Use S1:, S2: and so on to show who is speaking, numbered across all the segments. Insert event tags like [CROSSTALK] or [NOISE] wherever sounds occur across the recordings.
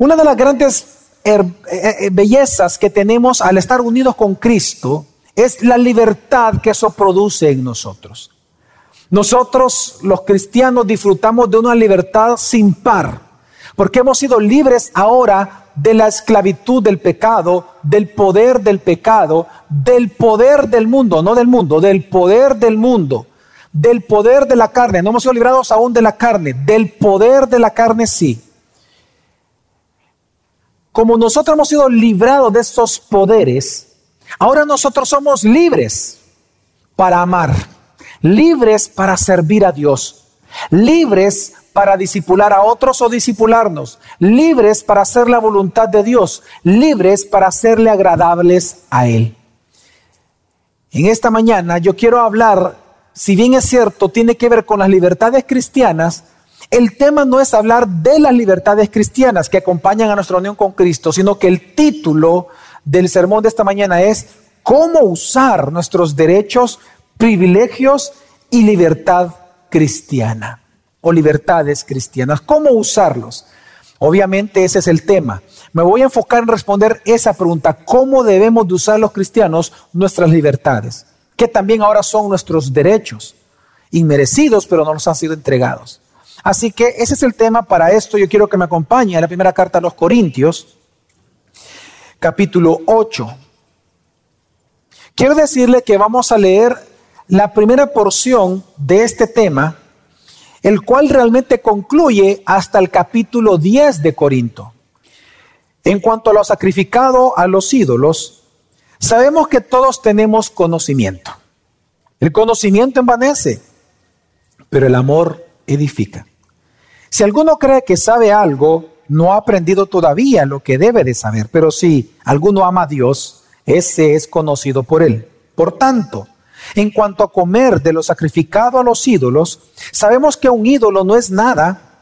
S1: Una de las grandes eh, eh, bellezas que tenemos al estar unidos con Cristo es la libertad que eso produce en nosotros. Nosotros los cristianos disfrutamos de una libertad sin par, porque hemos sido libres ahora de la esclavitud del pecado, del poder del pecado, del poder del mundo, no del mundo, del poder del mundo, del poder de la carne. No hemos sido librados aún de la carne, del poder de la carne sí como nosotros hemos sido librados de estos poderes, ahora nosotros somos libres para amar, libres para servir a Dios, libres para disipular a otros o disipularnos, libres para hacer la voluntad de Dios, libres para hacerle agradables a Él. En esta mañana yo quiero hablar, si bien es cierto, tiene que ver con las libertades cristianas, el tema no es hablar de las libertades cristianas que acompañan a nuestra unión con Cristo, sino que el título del sermón de esta mañana es cómo usar nuestros derechos, privilegios y libertad cristiana o libertades cristianas. ¿Cómo usarlos? Obviamente ese es el tema. Me voy a enfocar en responder esa pregunta, ¿cómo debemos de usar los cristianos nuestras libertades? Que también ahora son nuestros derechos, inmerecidos, pero no nos han sido entregados. Así que ese es el tema para esto. Yo quiero que me acompañe a la primera carta a los Corintios, capítulo 8. Quiero decirle que vamos a leer la primera porción de este tema, el cual realmente concluye hasta el capítulo 10 de Corinto. En cuanto a lo sacrificado a los ídolos, sabemos que todos tenemos conocimiento. El conocimiento envanece, pero el amor edifica. Si alguno cree que sabe algo, no ha aprendido todavía lo que debe de saber, pero si alguno ama a Dios, ese es conocido por él. Por tanto, en cuanto a comer de lo sacrificado a los ídolos, sabemos que un ídolo no es nada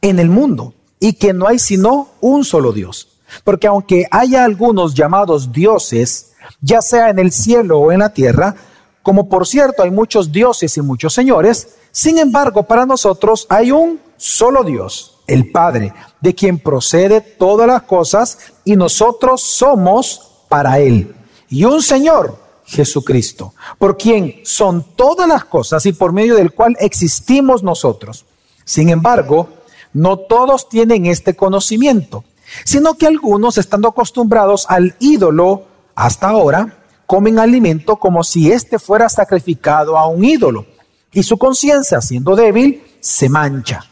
S1: en el mundo y que no hay sino un solo Dios. Porque aunque haya algunos llamados dioses, ya sea en el cielo o en la tierra, como por cierto hay muchos dioses y muchos señores, sin embargo para nosotros hay un solo Dios, el Padre, de quien procede todas las cosas y nosotros somos para Él. Y un Señor, Jesucristo, por quien son todas las cosas y por medio del cual existimos nosotros. Sin embargo, no todos tienen este conocimiento, sino que algunos, estando acostumbrados al ídolo hasta ahora, comen alimento como si éste fuera sacrificado a un ídolo, y su conciencia, siendo débil, se mancha.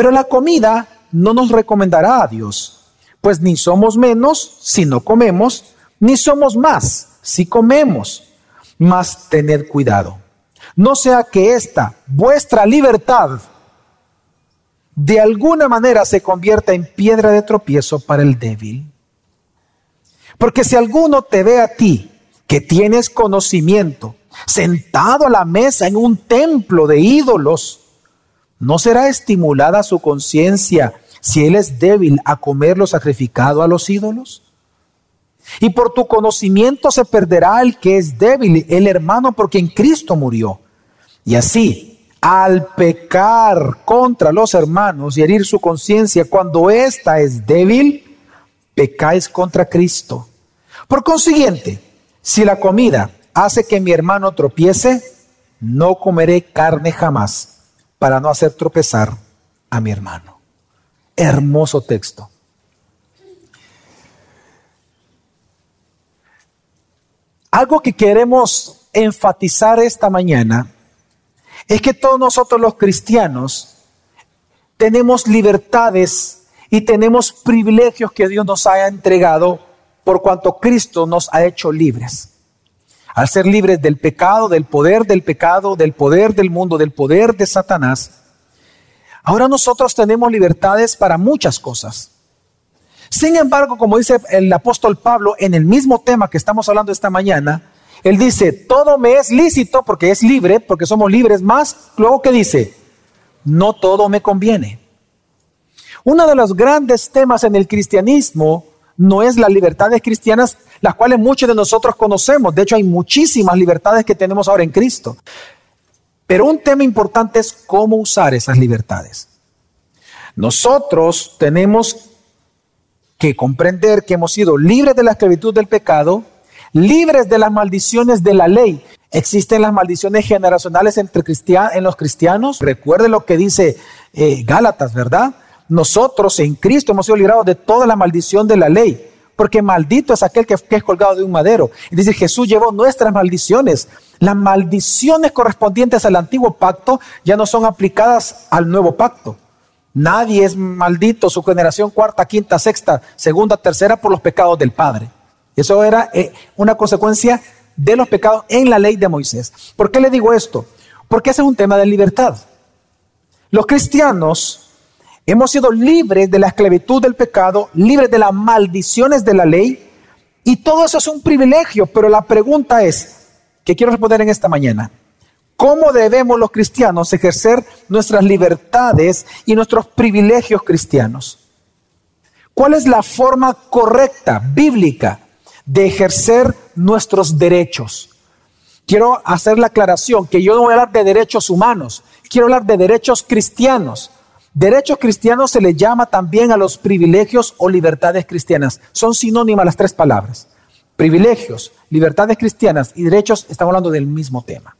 S1: Pero la comida no nos recomendará a Dios, pues ni somos menos si no comemos, ni somos más si comemos. Mas tened cuidado, no sea que esta vuestra libertad de alguna manera se convierta en piedra de tropiezo para el débil. Porque si alguno te ve a ti, que tienes conocimiento, sentado a la mesa en un templo de ídolos, ¿No será estimulada su conciencia si él es débil a comer lo sacrificado a los ídolos? Y por tu conocimiento se perderá el que es débil, el hermano por quien Cristo murió. Y así, al pecar contra los hermanos y herir su conciencia cuando ésta es débil, pecáis contra Cristo. Por consiguiente, si la comida hace que mi hermano tropiece, no comeré carne jamás para no hacer tropezar a mi hermano. Hermoso texto. Algo que queremos enfatizar esta mañana es que todos nosotros los cristianos tenemos libertades y tenemos privilegios que Dios nos haya entregado por cuanto Cristo nos ha hecho libres al ser libres del pecado, del poder del pecado, del poder del mundo, del poder de Satanás, ahora nosotros tenemos libertades para muchas cosas. Sin embargo, como dice el apóstol Pablo en el mismo tema que estamos hablando esta mañana, él dice, todo me es lícito porque es libre, porque somos libres, más luego que dice, no todo me conviene. Uno de los grandes temas en el cristianismo no es las libertades cristianas, las cuales muchos de nosotros conocemos. De hecho, hay muchísimas libertades que tenemos ahora en Cristo. Pero un tema importante es cómo usar esas libertades. Nosotros tenemos que comprender que hemos sido libres de la esclavitud del pecado, libres de las maldiciones de la ley. Existen las maldiciones generacionales entre en los cristianos. Recuerde lo que dice eh, Gálatas, ¿verdad? Nosotros en Cristo hemos sido librados de toda la maldición de la ley porque maldito es aquel que, es colgado de un madero. Y dice, Jesús llevó nuestras maldiciones. Las maldiciones correspondientes al antiguo pacto ya no son aplicadas al nuevo pacto. Nadie es maldito, su generación cuarta, quinta, sexta, segunda, tercera, por los pecados del Padre. Eso era eh, una consecuencia de los pecados en la ley de Moisés. ¿Por qué le digo esto? Porque ese es un tema de libertad. Los cristianos Hemos sido libres de la esclavitud del pecado, libres de las maldiciones de la ley, y todo eso es un privilegio, pero la pregunta es, que quiero responder en esta mañana, ¿cómo debemos los cristianos ejercer nuestras libertades y nuestros privilegios cristianos? ¿Cuál es la forma correcta, bíblica, de ejercer nuestros derechos? Quiero hacer la aclaración que yo no voy a hablar de derechos humanos, quiero hablar de derechos cristianos. Derecho cristiano se le llama también a los privilegios o libertades cristianas. Son sinónimas las tres palabras. Privilegios, libertades cristianas y derechos, estamos hablando del mismo tema.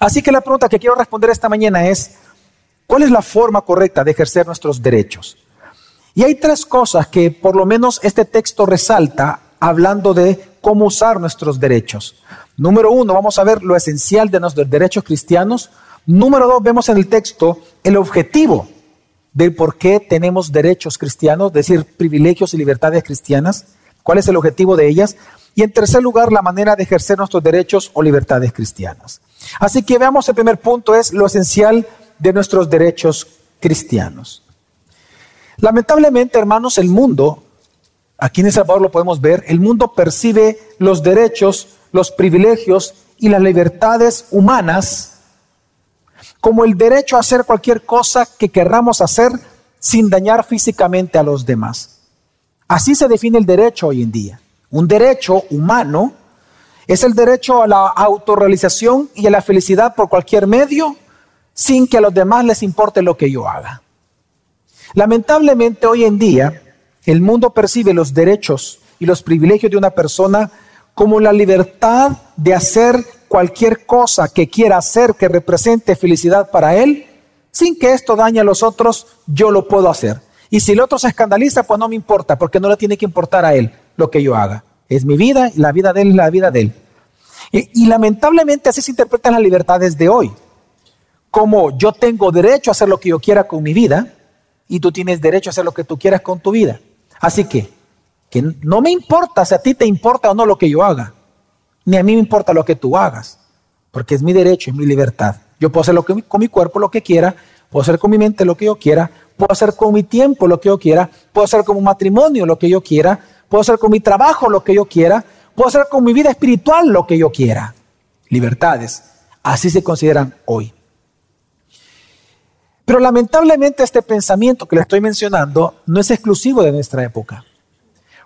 S1: Así que la pregunta que quiero responder esta mañana es, ¿cuál es la forma correcta de ejercer nuestros derechos? Y hay tres cosas que por lo menos este texto resalta hablando de cómo usar nuestros derechos. Número uno, vamos a ver lo esencial de nuestros derechos cristianos. Número dos, vemos en el texto el objetivo del por qué tenemos derechos cristianos, es decir, privilegios y libertades cristianas, cuál es el objetivo de ellas, y en tercer lugar, la manera de ejercer nuestros derechos o libertades cristianas. Así que veamos el primer punto, es lo esencial de nuestros derechos cristianos. Lamentablemente, hermanos, el mundo, aquí en El Salvador lo podemos ver, el mundo percibe los derechos, los privilegios y las libertades humanas como el derecho a hacer cualquier cosa que querramos hacer sin dañar físicamente a los demás. Así se define el derecho hoy en día. Un derecho humano es el derecho a la autorrealización y a la felicidad por cualquier medio sin que a los demás les importe lo que yo haga. Lamentablemente hoy en día el mundo percibe los derechos y los privilegios de una persona como la libertad de hacer cualquier cosa que quiera hacer que represente felicidad para él, sin que esto dañe a los otros, yo lo puedo hacer. Y si el otro se escandaliza, pues no me importa, porque no le tiene que importar a él lo que yo haga. Es mi vida, y la vida de él es la vida de él. Y, y lamentablemente así se interpretan las libertades de hoy. Como yo tengo derecho a hacer lo que yo quiera con mi vida, y tú tienes derecho a hacer lo que tú quieras con tu vida. Así que, que no me importa si a ti te importa o no lo que yo haga ni a mí me importa lo que tú hagas, porque es mi derecho, es mi libertad. Yo puedo hacer lo que, con mi cuerpo lo que quiera, puedo hacer con mi mente lo que yo quiera, puedo hacer con mi tiempo lo que yo quiera, puedo hacer con mi matrimonio lo que yo quiera, puedo hacer con mi trabajo lo que yo quiera, puedo hacer con mi vida espiritual lo que yo quiera. Libertades, así se consideran hoy. Pero lamentablemente este pensamiento que le estoy mencionando no es exclusivo de nuestra época,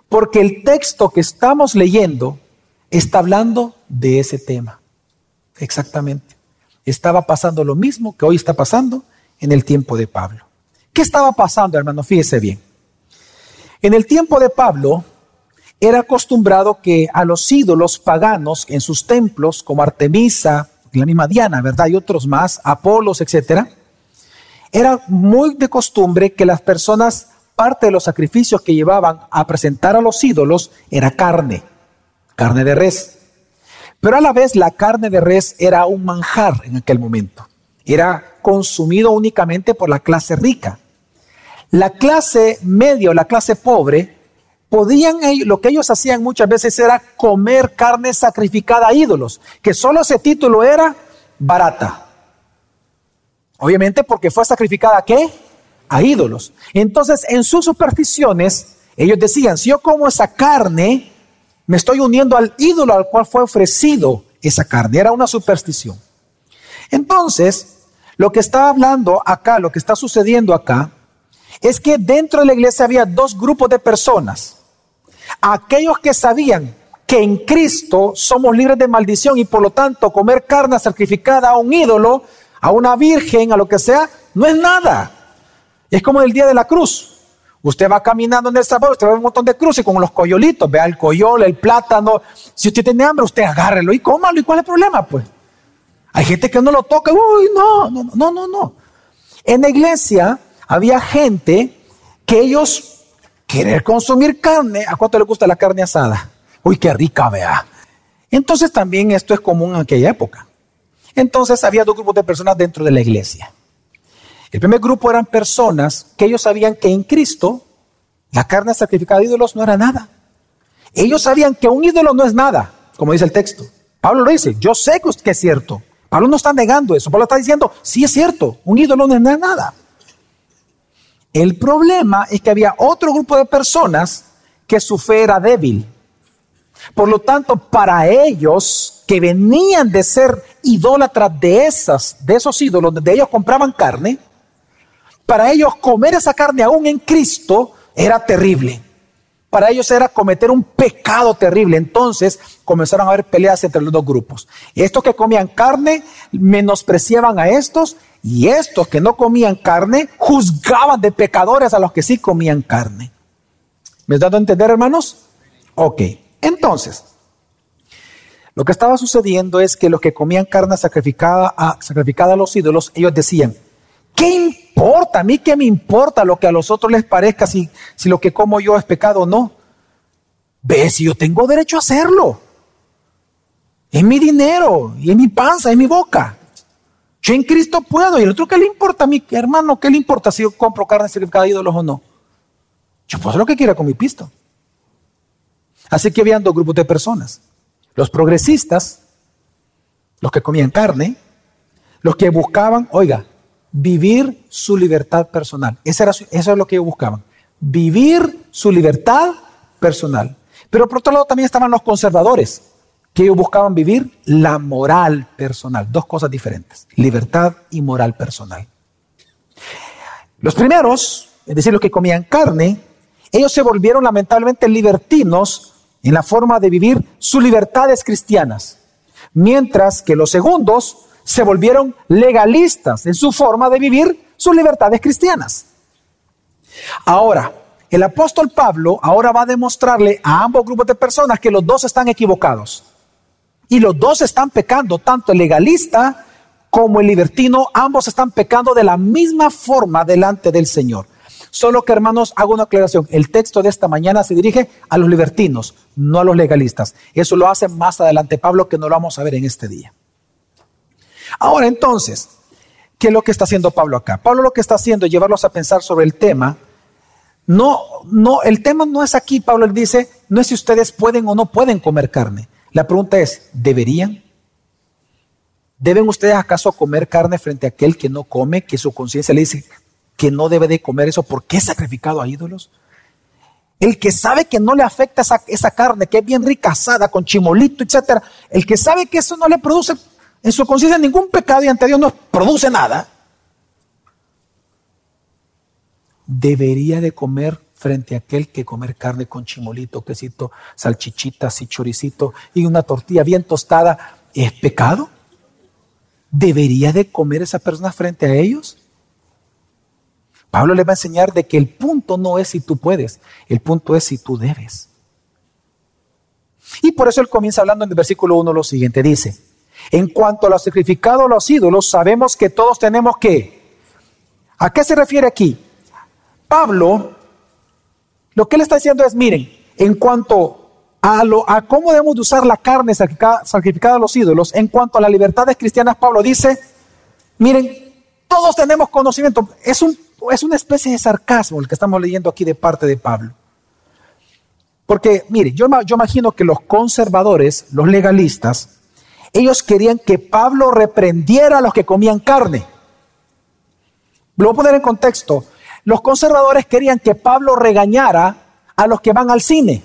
S1: porque el texto que estamos leyendo está hablando de ese tema. Exactamente. Estaba pasando lo mismo que hoy está pasando en el tiempo de Pablo. ¿Qué estaba pasando, hermano? Fíjese bien. En el tiempo de Pablo era acostumbrado que a los ídolos paganos en sus templos, como Artemisa, la misma Diana, ¿verdad? Y otros más, Apolos, etcétera, era muy de costumbre que las personas, parte de los sacrificios que llevaban a presentar a los ídolos era carne carne de res. Pero a la vez la carne de res era un manjar en aquel momento. Era consumido únicamente por la clase rica. La clase media o la clase pobre podían, lo que ellos hacían muchas veces era comer carne sacrificada a ídolos, que solo ese título era barata. Obviamente porque fue sacrificada a qué? A ídolos. Entonces, en sus supersticiones, ellos decían, si yo como esa carne, me estoy uniendo al ídolo al cual fue ofrecido esa carne. Era una superstición. Entonces, lo que está hablando acá, lo que está sucediendo acá, es que dentro de la iglesia había dos grupos de personas. Aquellos que sabían que en Cristo somos libres de maldición y por lo tanto comer carne sacrificada a un ídolo, a una virgen, a lo que sea, no es nada. Es como el día de la cruz. Usted va caminando en el sabor, usted ve un montón de cruces con los coyolitos, vea el coyol, el plátano. Si usted tiene hambre, usted agárrelo y cómalo. ¿Y cuál es el problema? Pues hay gente que no lo toca. Uy, no, no, no, no, no. En la iglesia había gente que ellos querer consumir carne. ¿A cuánto le gusta la carne asada? Uy, qué rica, vea. Entonces también esto es común en aquella época. Entonces había dos grupos de personas dentro de la iglesia. El primer grupo eran personas que ellos sabían que en Cristo la carne sacrificada de ídolos no era nada. Ellos sabían que un ídolo no es nada, como dice el texto. Pablo lo dice, yo sé que es cierto. Pablo no está negando eso, Pablo está diciendo, sí es cierto, un ídolo no es nada. El problema es que había otro grupo de personas que su fe era débil. Por lo tanto, para ellos que venían de ser idólatras de esas, de esos ídolos, donde ellos compraban carne, para ellos comer esa carne aún en Cristo era terrible. Para ellos era cometer un pecado terrible. Entonces comenzaron a haber peleas entre los dos grupos. Estos que comían carne menospreciaban a estos y estos que no comían carne juzgaban de pecadores a los que sí comían carne. ¿Me has dado a entender, hermanos? Ok, entonces, lo que estaba sucediendo es que los que comían carne sacrificada a, sacrificada a los ídolos, ellos decían, ¿qué importa? ¿A mí qué me importa lo que a los otros les parezca si, si lo que como yo es pecado o no? Ve, si yo tengo derecho a hacerlo. Es mi dinero y es mi panza, es mi boca. Yo en Cristo puedo. ¿Y el otro qué le importa a mi hermano? ¿Qué le importa si yo compro carne sacrificada de ídolos o no? Yo puedo hacer lo que quiera con mi pisto. Así que habían dos grupos de personas. Los progresistas, los que comían carne, los que buscaban, oiga, vivir su libertad personal. Eso, era, eso es lo que ellos buscaban. Vivir su libertad personal. Pero por otro lado también estaban los conservadores, que ellos buscaban vivir la moral personal. Dos cosas diferentes, libertad y moral personal. Los primeros, es decir, los que comían carne, ellos se volvieron lamentablemente libertinos en la forma de vivir sus libertades cristianas, mientras que los segundos se volvieron legalistas en su forma de vivir sus libertades cristianas. Ahora, el apóstol Pablo ahora va a demostrarle a ambos grupos de personas que los dos están equivocados. Y los dos están pecando, tanto el legalista como el libertino, ambos están pecando de la misma forma delante del Señor. Solo que hermanos, hago una aclaración. El texto de esta mañana se dirige a los libertinos, no a los legalistas. Eso lo hace más adelante Pablo, que no lo vamos a ver en este día. Ahora entonces, ¿qué es lo que está haciendo Pablo acá? Pablo lo que está haciendo es llevarlos a pensar sobre el tema. No, no, el tema no es aquí, Pablo dice, no es si ustedes pueden o no pueden comer carne. La pregunta es, ¿deberían? ¿Deben ustedes acaso comer carne frente a aquel que no come, que su conciencia le dice, que no debe de comer eso porque es sacrificado a ídolos? El que sabe que no le afecta esa, carne, que es bien rica asada, con chimolito, etc. El que sabe que eso no le produce en su conciencia ningún pecado y ante Dios no produce nada. Debería de comer frente a aquel que comer carne con chimolito, quesito, salchichitas y choricito y una tortilla bien tostada es pecado. ¿Debería de comer esa persona frente a ellos? Pablo le va a enseñar de que el punto no es si tú puedes, el punto es si tú debes. Y por eso él comienza hablando en el versículo 1 lo siguiente, dice, en cuanto a los sacrificados a los ídolos, sabemos que todos tenemos que... ¿A qué se refiere aquí? Pablo, lo que él está diciendo es, miren, en cuanto a, lo, a cómo debemos de usar la carne sacrificada, sacrificada a los ídolos, en cuanto a las libertades cristianas, Pablo dice, miren, todos tenemos conocimiento. Es un es una especie de sarcasmo el que estamos leyendo aquí de parte de Pablo. Porque, mire, yo, yo imagino que los conservadores, los legalistas, ellos querían que Pablo reprendiera a los que comían carne. Lo voy a poner en contexto. Los conservadores querían que Pablo regañara a los que van al cine,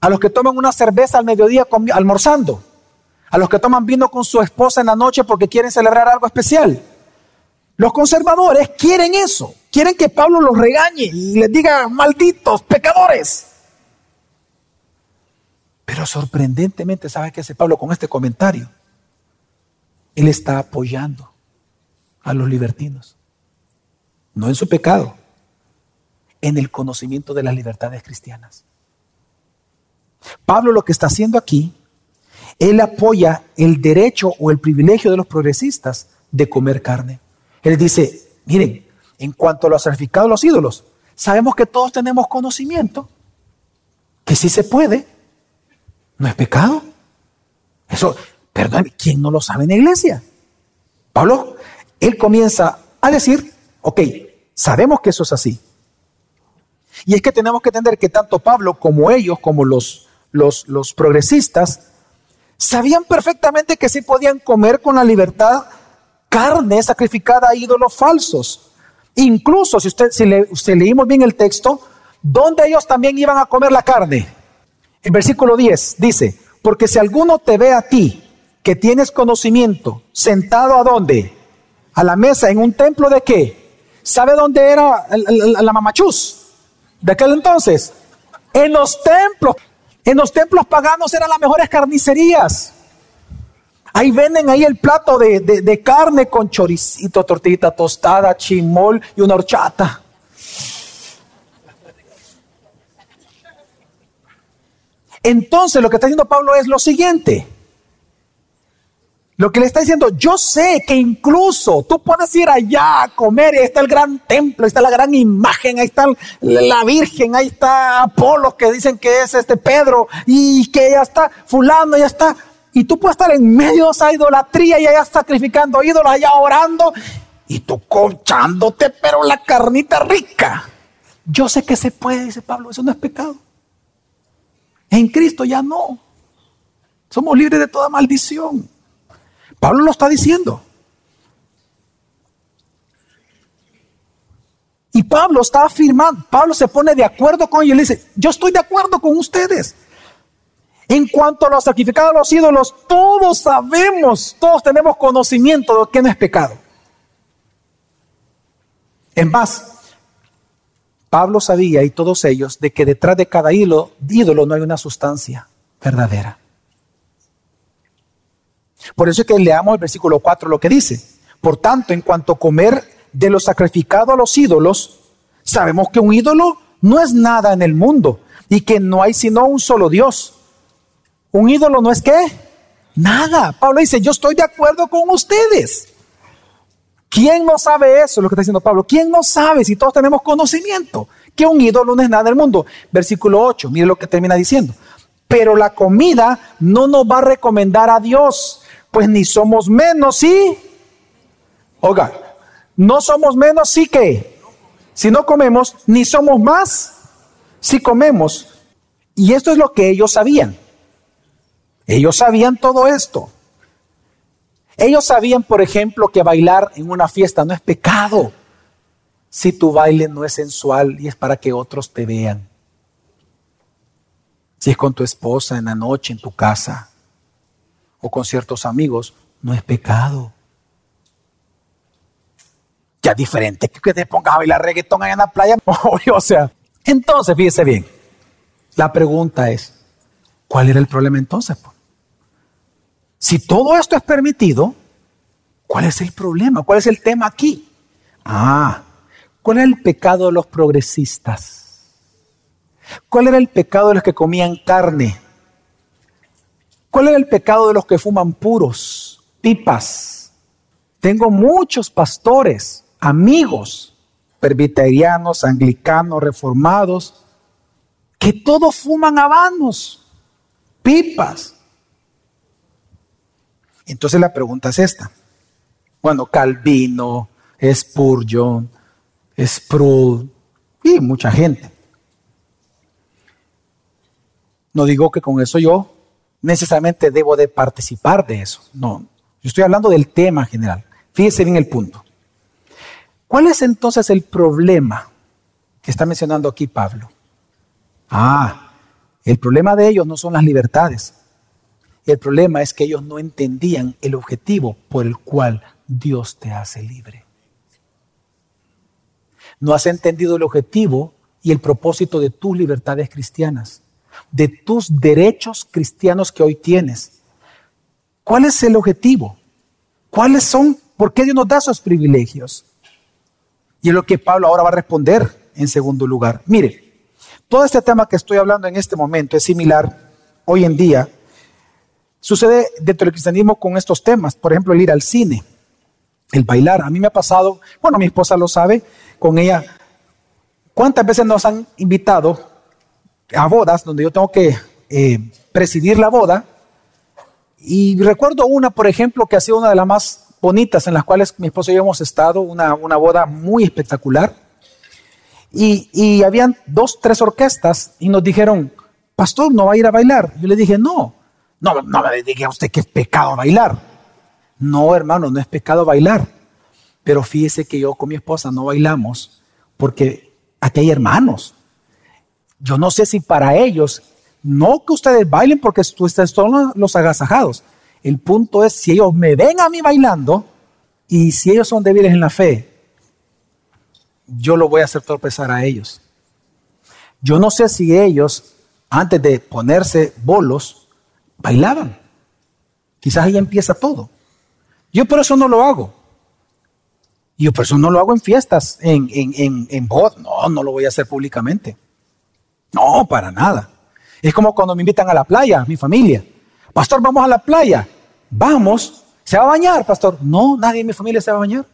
S1: a los que toman una cerveza al mediodía almorzando, a los que toman vino con su esposa en la noche porque quieren celebrar algo especial. Los conservadores quieren eso, quieren que Pablo los regañe y les diga, malditos, pecadores. Pero sorprendentemente, ¿sabe qué hace Pablo con este comentario? Él está apoyando a los libertinos, no en su pecado. en el conocimiento de las libertades cristianas. Pablo lo que está haciendo aquí, él apoya el derecho o el privilegio de los progresistas de comer carne. Él dice, miren, en cuanto a los sacrificados los ídolos, sabemos que todos tenemos conocimiento, que sí se puede, no es pecado. Eso, perdón, ¿quién no lo sabe en la iglesia? Pablo, él comienza a decir, ok, sabemos que eso es así. Y es que tenemos que entender que tanto Pablo como ellos, como los, los, los progresistas, sabían perfectamente que sí podían comer con la libertad carne sacrificada a ídolos falsos. Incluso si usted, si, le, leímos bien el texto, ¿dónde ellos también iban a comer la carne? El versículo 10 dice, porque si alguno te ve a ti, que tienes conocimiento, sentado a dónde? A la mesa en un templo de qué? ¿Sabe dónde era la, la mamachús de aquel entonces? En los templos. En los templos paganos eran las mejores carnicerías. Ahí venden ahí el plato de, carne con choricito, tortillita tostada, chimol y una horchata. Entonces lo que está diciendo Pablo es lo siguiente. Lo que le está diciendo, yo sé que incluso tú puedes ir allá a comer y ahí está el gran templo, ahí está la gran imagen, ahí está la Virgen, ahí está Apolo que dicen que es este Pedro y que ya está fulano, ya está. Y tú puedes estar en medio de esa idolatría y allá sacrificando ídolos, allá orando y tú conchándote, pero la carnita rica. Yo sé que se puede, dice Pablo, eso no es pecado. En Cristo ya no. Somos libres de toda maldición. Pablo lo está diciendo. Y Pablo está afirmando, Pablo se pone de acuerdo con ellos y le dice, yo estoy de acuerdo con ustedes. En cuanto a los sacrificados a los ídolos, todos sabemos, todos tenemos conocimiento de que no es pecado. En más, Pablo sabía y todos ellos de que detrás de cada ídolo, ídolo no hay una sustancia verdadera. Por eso es que leamos el versículo 4 lo que dice. Por tanto, en cuanto a comer de lo sacrificado a los ídolos, sabemos que un ídolo no es nada en el mundo y que no hay sino un solo Dios. Un ídolo no es qué? Nada. Pablo dice, yo estoy de acuerdo con ustedes. ¿Quién no sabe eso? Lo que está diciendo Pablo. ¿Quién no sabe si todos tenemos conocimiento? Que un ídolo no es nada en el mundo. Versículo 8, mire lo que termina diciendo. Pero la comida no nos va a recomendar a Dios pues ni somos menos, ¿sí? Oiga, no somos menos, sí que. Si no comemos, ni somos más, si comemos. Y esto es lo que ellos sabían. Ellos sabían todo esto. Ellos sabían, por ejemplo, que bailar en una fiesta no es pecado si tu baile no es sensual y es para que otros te vean. Si es con tu esposa en la noche, en tu casa o con ciertos amigos, no es pecado. Ya diferente que te pongas a bailar reggaetón allá en la playa. [LAUGHS] o sea, entonces, fíjese bien. La pregunta es, ¿cuál era el problema entonces? Si todo esto es permitido, ¿cuál es el problema? ¿Cuál es el tema aquí? Ah, ¿cuál era el pecado de los progresistas? ¿Cuál era el pecado de los que comían carne? ¿Cuál es el pecado de los que fuman puros, pipas? Tengo muchos pastores, amigos, presbiterianos, anglicanos, reformados, que todos fuman habanos, pipas. Entonces la pregunta es esta. Bueno, Calvino, Spurgeon, Sproul y mucha gente. No digo que con eso yo necesariamente debo de participar de eso. No, yo estoy hablando del tema general. Fíjese bien el punto. ¿Cuál es entonces el problema que está mencionando aquí Pablo? Ah, el problema de ellos no son las libertades. El problema es que ellos no entendían el objetivo por el cual Dios te hace libre. No has entendido el objetivo y el propósito de tus libertades cristianas de tus derechos cristianos que hoy tienes. ¿Cuál es el objetivo? ¿Cuáles son? ¿Por qué Dios nos da esos privilegios? Y es lo que Pablo ahora va a responder. en segundo lugar. Mire, todo este tema que estoy hablando en este momento es similar hoy en día. Sucede dentro del cristianismo con estos temas, por ejemplo, el ir al cine, el bailar. A mí me ha pasado, bueno, mi esposa lo sabe, con ella, ¿cuántas veces nos han invitado a bodas donde yo tengo que eh, presidir la boda? Y recuerdo una, por ejemplo, que ha sido una de las más bonitas en las cuales mi esposo y yo hemos estado, una, una boda muy espectacular. Y, y, habían dos, tres orquestas y nos dijeron, pastor, ¿no va a ir a bailar? Yo le dije, no, no, no me diga usted que es pecado bailar. No, hermano, no es pecado bailar. Pero fíjese que yo con mi esposa no bailamos porque aquí hay hermanos. Yo no sé si para ellos, no que ustedes bailen porque ustedes son los agasajados, el punto es si ellos me ven a mí bailando y si ellos son débiles en la fe, yo lo voy a hacer tropezar a ellos. Yo no sé si ellos, antes de ponerse bolos, bailaban. Quizás ahí empieza todo. Yo por eso no lo hago. Yo por eso no lo hago en fiestas, en, en, en, en No, no lo voy a hacer públicamente. No, para nada. Es como cuando me invitan a la playa, mi familia. Pastor, vamos a la playa. Vamos. ¿Se va a bañar, pastor? No, nadie en mi familia se va a bañar.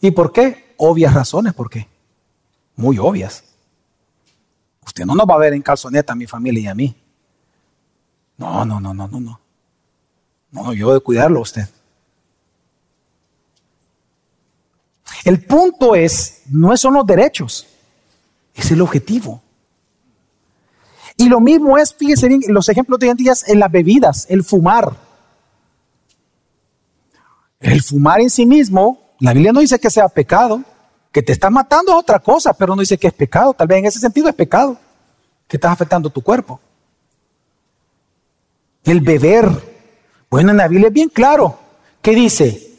S1: ¿Y por qué? Obvias razones, ¿por qué? Muy obvias. Usted no nos va a ver en calzoneta a mi familia y a mí. No, no, no, no, no, no. No, yo de cuidarlo a usted. El punto es, no son los derechos, es el objetivo. Y lo mismo es, fíjense bien, los ejemplos de hoy en día en las bebidas, el fumar. El fumar en sí mismo, la Biblia no dice que sea pecado, que te está matando es otra cosa, pero no dice que es pecado. Tal vez en ese sentido es pecado, que estás afectando tu cuerpo. El beber, bueno, en la Biblia es bien claro. ¿Qué dice?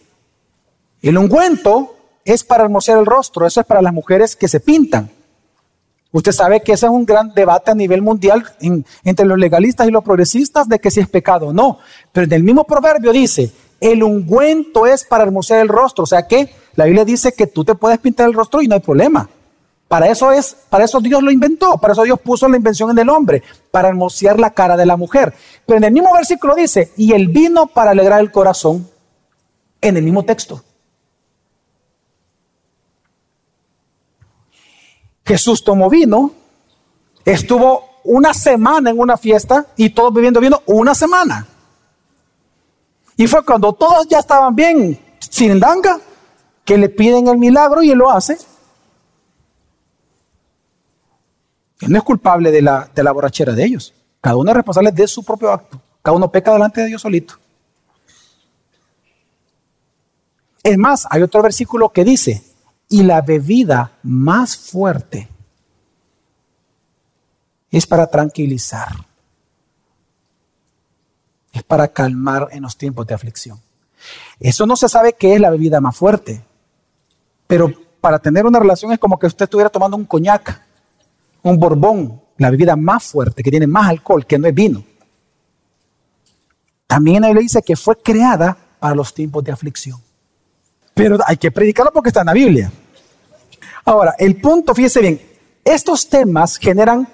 S1: El ungüento es para hermosear el rostro, eso es para las mujeres que se pintan. Usted sabe que ese es un gran debate a nivel mundial entre los legalistas y los progresistas de que si es pecado o no. Pero en el mismo proverbio dice, el ungüento es para hermosear el rostro. O sea que la Biblia dice que tú te puedes pintar el rostro y no hay problema. Para eso es, para eso Dios lo inventó, para eso Dios puso la invención en el hombre, para hermosear la cara de la mujer. Pero en el mismo versículo dice, y el vino para alegrar el corazón, en el mismo texto. Jesús tomó vino, estuvo una semana en una fiesta y todos bebiendo vino una semana. Y fue cuando todos ya estaban bien, sin danga, que le piden el milagro y él lo hace. Él no es culpable de la, de la borrachera de ellos. Cada uno es responsable de su propio acto. Cada uno peca delante de Dios solito. Es más, hay otro versículo que dice, y la bebida más fuerte es para tranquilizar, es para calmar en los tiempos de aflicción. Eso no se sabe qué es la bebida más fuerte, pero para tener una relación es como que usted estuviera tomando un coñac, un borbón, la bebida más fuerte, que tiene más alcohol, que no es vino. También ahí le dice que fue creada para los tiempos de aflicción. Pero hay que predicarlo porque está en la Biblia. Ahora, el punto, fíjese bien, estos temas generan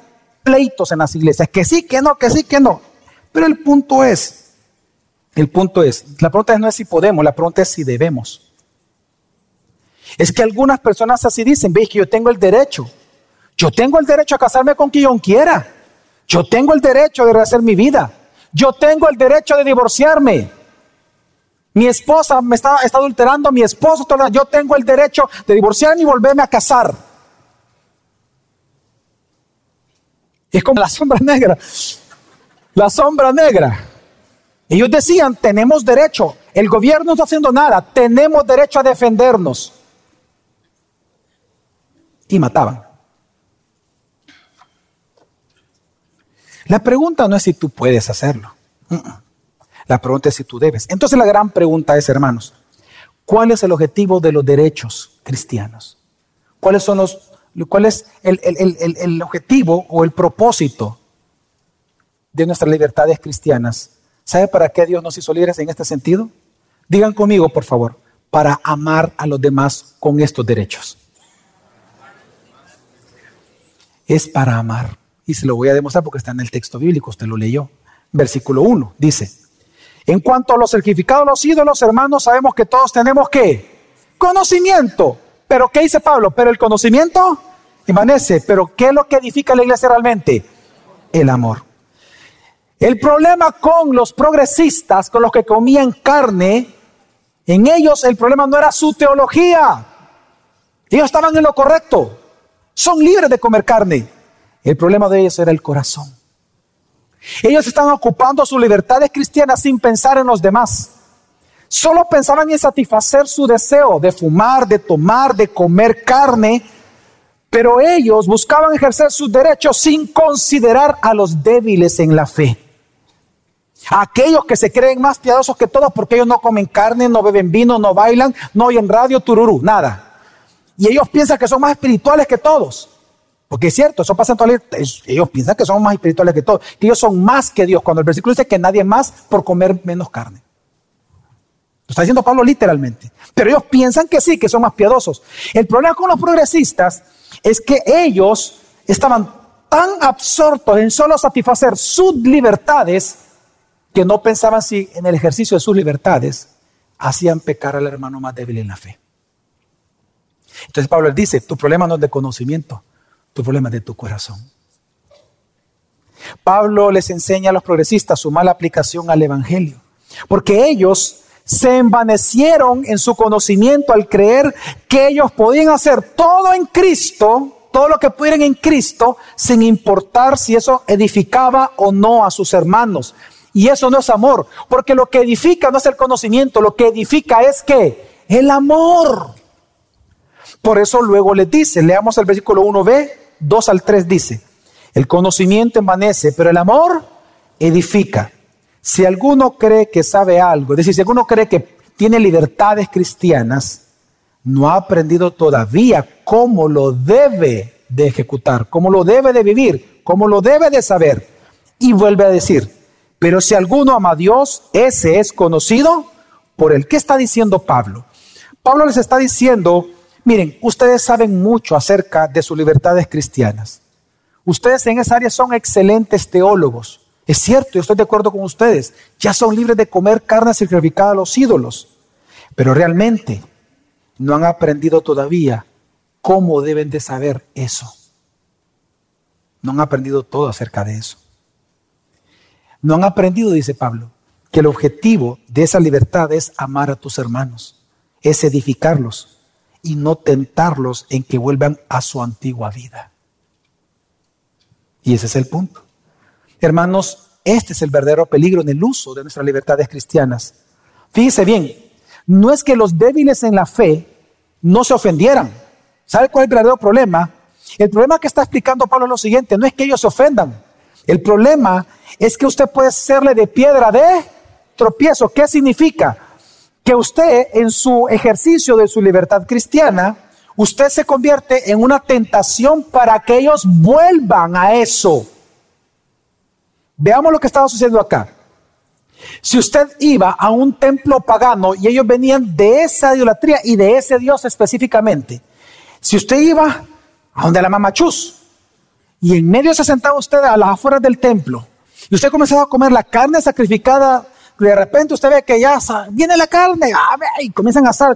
S1: pleitos en las iglesias, que sí, que no, que sí, que no. Pero el punto es, el punto es, la pregunta no es si podemos, la pregunta es si debemos. Es que algunas personas así dicen, veis que yo tengo el derecho, yo tengo el derecho a casarme con quien quiera, yo tengo el derecho de rehacer mi vida, yo tengo el derecho de divorciarme. Mi esposa me está, está adulterando, mi esposo, yo tengo el derecho de divorciarme y volverme a casar. Es como la sombra negra. La sombra negra. Ellos decían, tenemos derecho. El gobierno no está haciendo nada. Tenemos derecho a defendernos. Y mataban. La pregunta no es si tú puedes hacerlo. La pregunta es si tú debes. Entonces la gran pregunta es, hermanos, ¿cuál es el objetivo de los derechos cristianos? ¿Cuáles son los, ¿Cuál es el, el objetivo o el propósito de nuestras libertades cristianas? ¿Sabe para qué Dios nos hizo libres en este sentido? Digan conmigo, por favor, para amar a los demás con estos derechos. es para amar. Y se lo voy a demostrar porque está en el texto bíblico, usted lo leyó. Versículo 1 dice, en cuanto a los sacrificados los ídolos, hermanos, sabemos que todos tenemos que conocimiento. Pero ¿qué dice Pablo? Pero el conocimiento permanece. Pero ¿qué es lo que edifica la iglesia realmente? El amor. El problema con los progresistas, con los que comían carne, en ellos el problema no era su teología. Ellos estaban en lo correcto. Son libres de comer carne. El problema de ellos era el corazón. Ellos estaban ocupando sus libertades cristianas sin pensar en los demás. Solo pensaban en satisfacer su deseo de fumar, de tomar, de comer carne, pero ellos buscaban ejercer sus derechos sin considerar a los débiles en la fe. Aquellos que se creen más piadosos que todos porque ellos no comen carne, no beben vino, no bailan, no oyen radio, tururú, nada. Y ellos piensan que son más espirituales que todos. Porque es cierto, eso pasa en toda la Ellos piensan que son más espirituales que todos, que ellos son más que Dios. Cuando el versículo dice que nadie más por comer menos carne. Lo está diciendo Pablo literalmente. Pero ellos piensan que sí, que son más piadosos. El problema con los progresistas es que ellos estaban tan absortos en solo satisfacer sus libertades que no pensaban si en el ejercicio de sus libertades hacían pecar al hermano más débil en la fe. Entonces Pablo dice, tu problema no es de conocimiento, tu problema es de tu corazón. Pablo les enseña a los progresistas su mala aplicación al Evangelio, porque ellos se envanecieron en su conocimiento al creer que ellos podían hacer todo en Cristo, todo lo que pudieran en Cristo, sin importar si eso edificaba o no a sus hermanos. Y eso no es amor, porque lo que edifica no es el conocimiento, lo que edifica es que el amor. Por eso luego les dice, leamos el versículo 1b, 2 al 3 dice, el conocimiento envanece, pero el amor edifica. Si alguno cree que sabe algo, es decir, si alguno cree que tiene libertades cristianas, no ha aprendido todavía cómo lo debe de ejecutar, cómo lo debe de vivir, cómo lo debe de saber. Y vuelve a decir, pero si alguno ama a Dios, ese es conocido por el que está diciendo Pablo. Pablo les está diciendo, miren, ustedes saben mucho acerca de sus libertades cristianas. Ustedes en esa área son excelentes teólogos. Es cierto, yo estoy de acuerdo con ustedes. Ya son libres de comer carne sacrificada a los ídolos. Pero realmente no han aprendido todavía cómo deben de saber eso. No han aprendido todo acerca de eso. No han aprendido, dice Pablo, que el objetivo de esa libertad es amar a tus hermanos, es edificarlos y no tentarlos en que vuelvan a su antigua vida. Y ese es el punto. Hermanos, este es el verdadero peligro en el uso de nuestras libertades cristianas. Fíjese bien, no es que los débiles en la fe no se ofendieran. ¿Sabe cuál es el verdadero problema? El problema que está explicando Pablo es lo siguiente, no es que ellos se ofendan. El problema es que usted puede serle de piedra de tropiezo. ¿Qué significa? Que usted en su ejercicio de su libertad cristiana, usted se convierte en una tentación para que ellos vuelvan a eso. Veamos lo que estaba sucediendo acá. Si usted iba a un templo pagano y ellos venían de esa idolatría y de ese Dios específicamente, si usted iba a donde la mamachus y en medio se sentaba usted a las afueras del templo y usted comenzaba a comer la carne sacrificada, de repente usted ve que ya viene la carne y comienzan a asar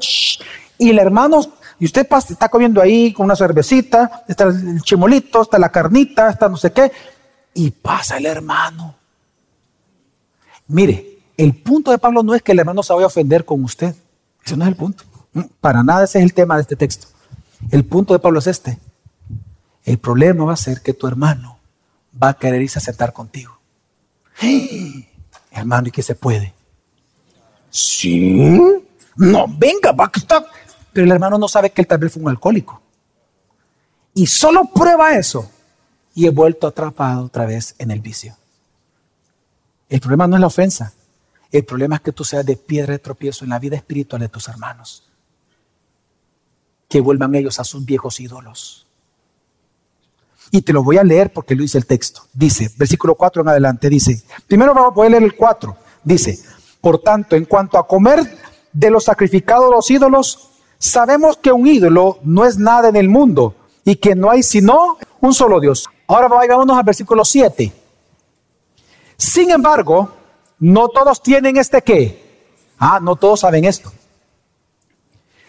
S1: y el hermano y usted está comiendo ahí con una cervecita, está el chimolito, está la carnita, está no sé qué y pasa el hermano. Mire, el punto de Pablo no es que el hermano se vaya a ofender con usted. Ese no es el punto. Para nada ese es el tema de este texto. El punto de Pablo es este. El problema va a ser que tu hermano va a querer irse a sentar contigo. Hermano, ¿y qué se puede? Sí. No, venga, va. Pero el hermano no sabe que él tal vez fue un alcohólico. Y solo prueba eso y he vuelto atrapado otra vez en el vicio. El problema no es la ofensa. El problema es que tú seas de piedra de tropiezo en la vida espiritual de tus hermanos. Que vuelvan ellos a sus viejos ídolos. Y te lo voy a leer porque lo dice el texto. Dice, versículo 4 en adelante, dice, primero voy a leer el 4. Dice, por tanto, en cuanto a comer de los sacrificados los ídolos, sabemos que un ídolo no es nada en el mundo y que no hay sino un solo Dios. Ahora vámonos al versículo 7. Sin embargo, no todos tienen este qué. Ah, no todos saben esto.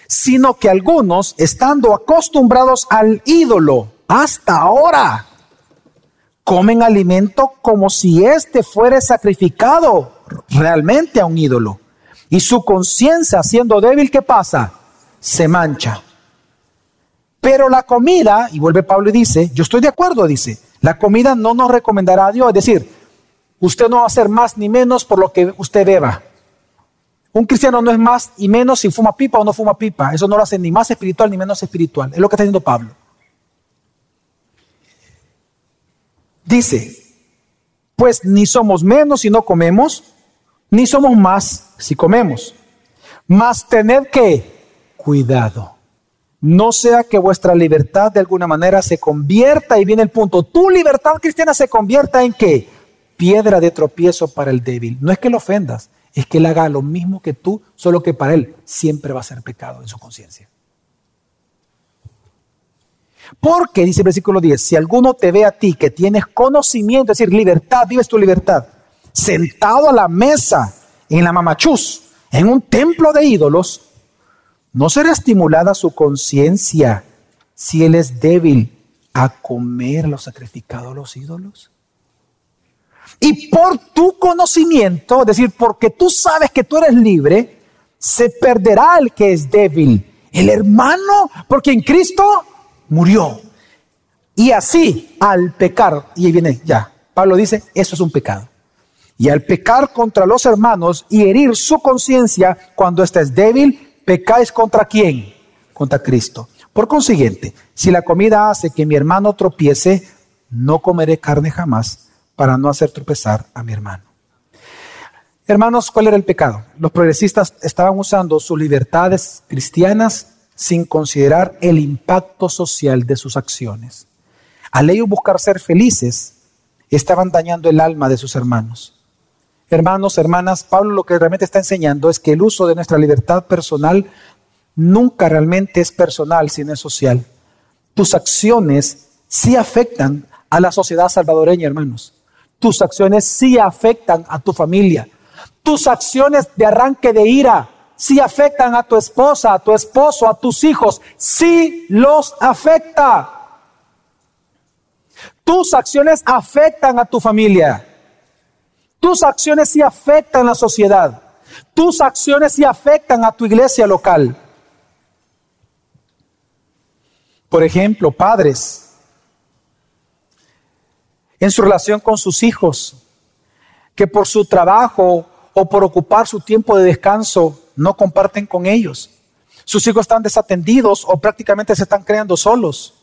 S1: Sino que algunos, estando acostumbrados al ídolo hasta ahora, comen alimento como si éste fuera sacrificado realmente a un ídolo. Y su conciencia, siendo débil, ¿qué pasa? Se mancha. Pero la comida, y vuelve Pablo y dice, yo estoy de acuerdo, dice, la comida no nos recomendará a Dios, es decir, usted no va a hacer más ni menos por lo que usted beba. Un cristiano no es más y menos si fuma pipa o no fuma pipa, eso no lo hace ni más espiritual ni menos espiritual, es lo que está diciendo Pablo. Dice, pues ni somos menos si no comemos, ni somos más si comemos. Mas tened que cuidado. No sea que vuestra libertad de alguna manera se convierta, y viene el punto, tu libertad cristiana se convierta en qué? Piedra de tropiezo para el débil. No es que lo ofendas, es que él haga lo mismo que tú, solo que para él siempre va a ser pecado en su conciencia. Porque, dice el versículo 10, si alguno te ve a ti que tienes conocimiento, es decir, libertad, vives tu libertad, sentado a la mesa en la mamachús, en un templo de ídolos, ¿no será estimulada su conciencia si él es débil a comer lo sacrificado a los ídolos? Y por tu conocimiento, es decir, porque tú sabes que tú eres libre, se perderá el que es débil, el hermano, porque en Cristo murió. Y así, al pecar, y ahí viene ya, Pablo dice, eso es un pecado. Y al pecar contra los hermanos y herir su conciencia cuando ésta es débil, pecáis contra quién? Contra Cristo. Por consiguiente, si la comida hace que mi hermano tropiece, no comeré carne jamás para no hacer tropezar a mi hermano. Hermanos, ¿cuál era el pecado? Los progresistas estaban usando sus libertades cristianas sin considerar el impacto social de sus acciones. Al ellos buscar ser felices, estaban dañando el alma de sus hermanos. Hermanos, hermanas, Pablo lo que realmente está enseñando es que el uso de nuestra libertad personal nunca realmente es personal, sino es social. Tus acciones sí afectan a la sociedad salvadoreña, hermanos. Tus acciones sí afectan a tu familia. Tus acciones de arranque de ira si afectan a tu esposa, a tu esposo, a tus hijos, si los afecta. Tus acciones afectan a tu familia. Tus acciones sí afectan a la sociedad. Tus acciones sí afectan a tu iglesia local. Por ejemplo, padres, en su relación con sus hijos, que por su trabajo o por ocupar su tiempo de descanso no comparten con ellos. Sus hijos están desatendidos o prácticamente se están creando solos.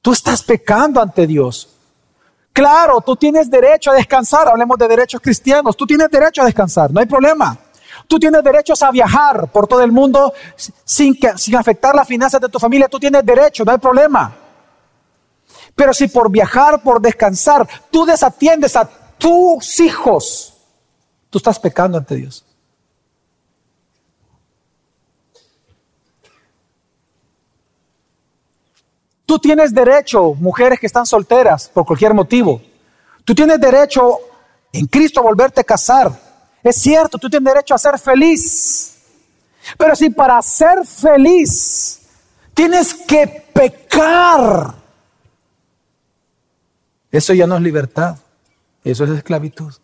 S1: Tú estás pecando ante Dios. Claro, tú tienes derecho a descansar, hablemos de derechos cristianos, tú tienes derecho a descansar, no hay problema. Tú tienes derechos a viajar por todo el mundo sin, que, sin afectar las finanzas de tu familia, tú tienes derecho, no hay problema. Pero si por viajar, por descansar, tú desatiendes a tus hijos, tú estás pecando ante Dios. Tú tienes derecho, mujeres que están solteras por cualquier motivo. Tú tienes derecho en Cristo a volverte a casar. Es cierto, tú tienes derecho a ser feliz. Pero si para ser feliz tienes que pecar, eso ya no es libertad, eso es esclavitud.